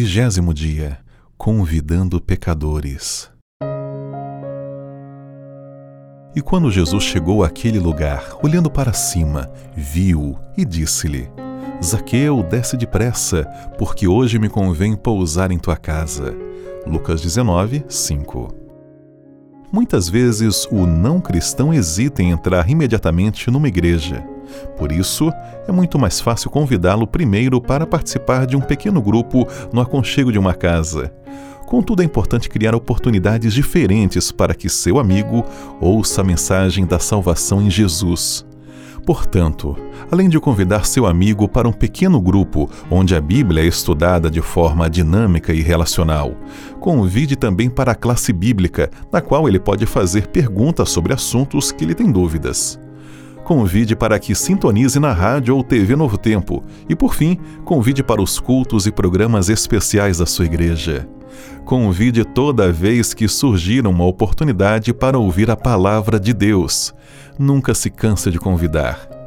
Vigésimo dia Convidando pecadores. E quando Jesus chegou àquele lugar, olhando para cima, viu e disse-lhe: Zaqueu, desce depressa, porque hoje me convém pousar em tua casa. Lucas 19, 5. Muitas vezes o não cristão hesita em entrar imediatamente numa igreja. Por isso, é muito mais fácil convidá-lo primeiro para participar de um pequeno grupo no aconchego de uma casa. Contudo, é importante criar oportunidades diferentes para que seu amigo ouça a mensagem da salvação em Jesus. Portanto, além de convidar seu amigo para um pequeno grupo onde a Bíblia é estudada de forma dinâmica e relacional, convide também para a classe bíblica, na qual ele pode fazer perguntas sobre assuntos que lhe tem dúvidas. Convide para que sintonize na rádio ou TV Novo Tempo e, por fim, convide para os cultos e programas especiais da sua igreja. Convide toda vez que surgir uma oportunidade para ouvir a palavra de Deus. Nunca se cansa de convidar.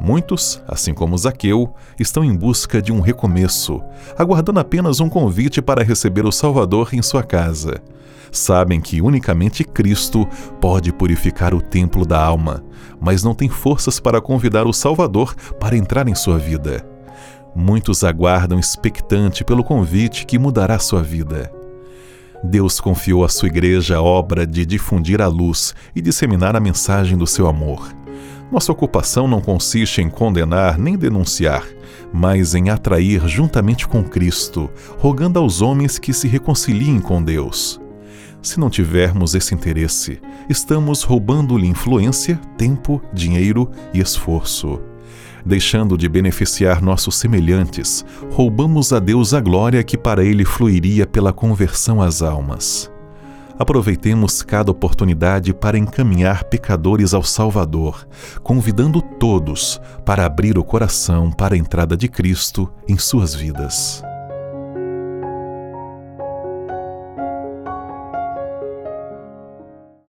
Muitos, assim como Zaqueu, estão em busca de um recomeço, aguardando apenas um convite para receber o Salvador em sua casa. Sabem que unicamente Cristo pode purificar o templo da alma, mas não têm forças para convidar o Salvador para entrar em sua vida. Muitos aguardam expectante pelo convite que mudará sua vida. Deus confiou à sua igreja a obra de difundir a luz e disseminar a mensagem do seu amor. Nossa ocupação não consiste em condenar nem denunciar, mas em atrair juntamente com Cristo, rogando aos homens que se reconciliem com Deus. Se não tivermos esse interesse, estamos roubando-lhe influência, tempo, dinheiro e esforço. Deixando de beneficiar nossos semelhantes, roubamos a Deus a glória que para ele fluiria pela conversão às almas. Aproveitemos cada oportunidade para encaminhar pecadores ao Salvador, convidando todos para abrir o coração para a entrada de Cristo em suas vidas.